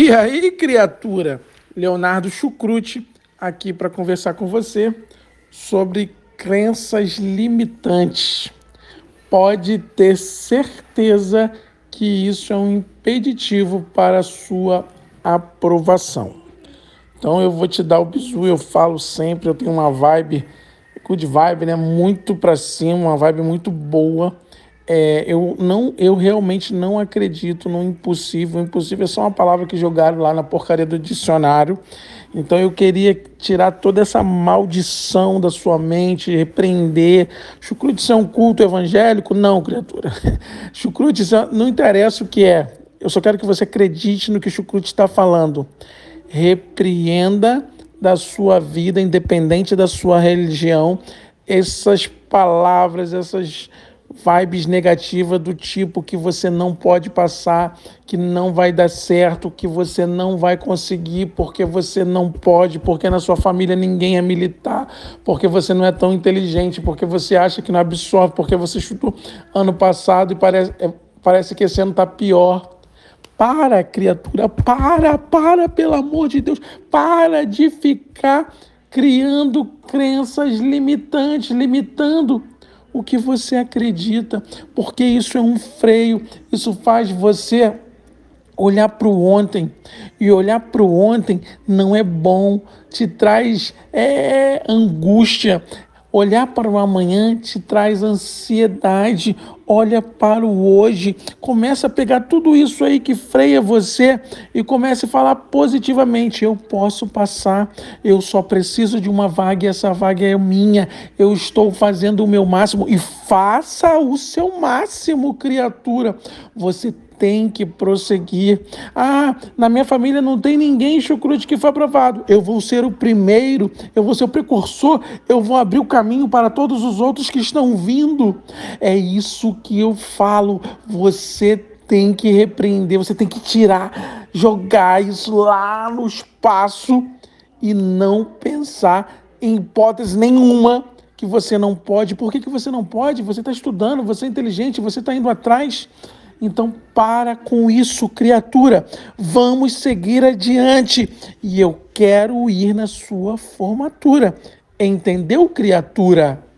E aí, criatura? Leonardo Chucrute aqui para conversar com você sobre crenças limitantes. Pode ter certeza que isso é um impeditivo para a sua aprovação. Então eu vou te dar o bisu, eu falo sempre, eu tenho uma vibe, good vibe, né? Muito para cima, uma vibe muito boa é, eu, não, eu realmente não acredito no impossível. O impossível é só uma palavra que jogaram lá na porcaria do dicionário. Então eu queria tirar toda essa maldição da sua mente, repreender. Chucrute é um culto evangélico? Não, criatura. Chucrute não interessa o que é. Eu só quero que você acredite no que Chucrute está falando. Repreenda da sua vida, independente da sua religião, essas palavras, essas vibes negativas do tipo que você não pode passar, que não vai dar certo, que você não vai conseguir porque você não pode, porque na sua família ninguém é militar, porque você não é tão inteligente, porque você acha que não absorve, porque você chutou ano passado e parece, é, parece que esse ano está pior. Para, criatura, para, para, pelo amor de Deus, para de ficar criando crenças limitantes, limitando o que você acredita, porque isso é um freio, isso faz você olhar para o ontem. E olhar para o ontem não é bom, te traz é, angústia, Olhar para o amanhã te traz ansiedade. Olha para o hoje. Começa a pegar tudo isso aí que freia você e comece a falar positivamente. Eu posso passar. Eu só preciso de uma vaga e essa vaga é minha. Eu estou fazendo o meu máximo e faça o seu máximo, criatura. Você tem que prosseguir. Ah, na minha família não tem ninguém chucrute que foi aprovado. Eu vou ser o primeiro, eu vou ser o precursor, eu vou abrir o caminho para todos os outros que estão vindo. É isso que eu falo. Você tem que repreender, você tem que tirar, jogar isso lá no espaço e não pensar em hipótese nenhuma que você não pode. Por que, que você não pode? Você está estudando, você é inteligente, você está indo atrás. Então, para com isso, criatura. Vamos seguir adiante. E eu quero ir na sua formatura. Entendeu, criatura?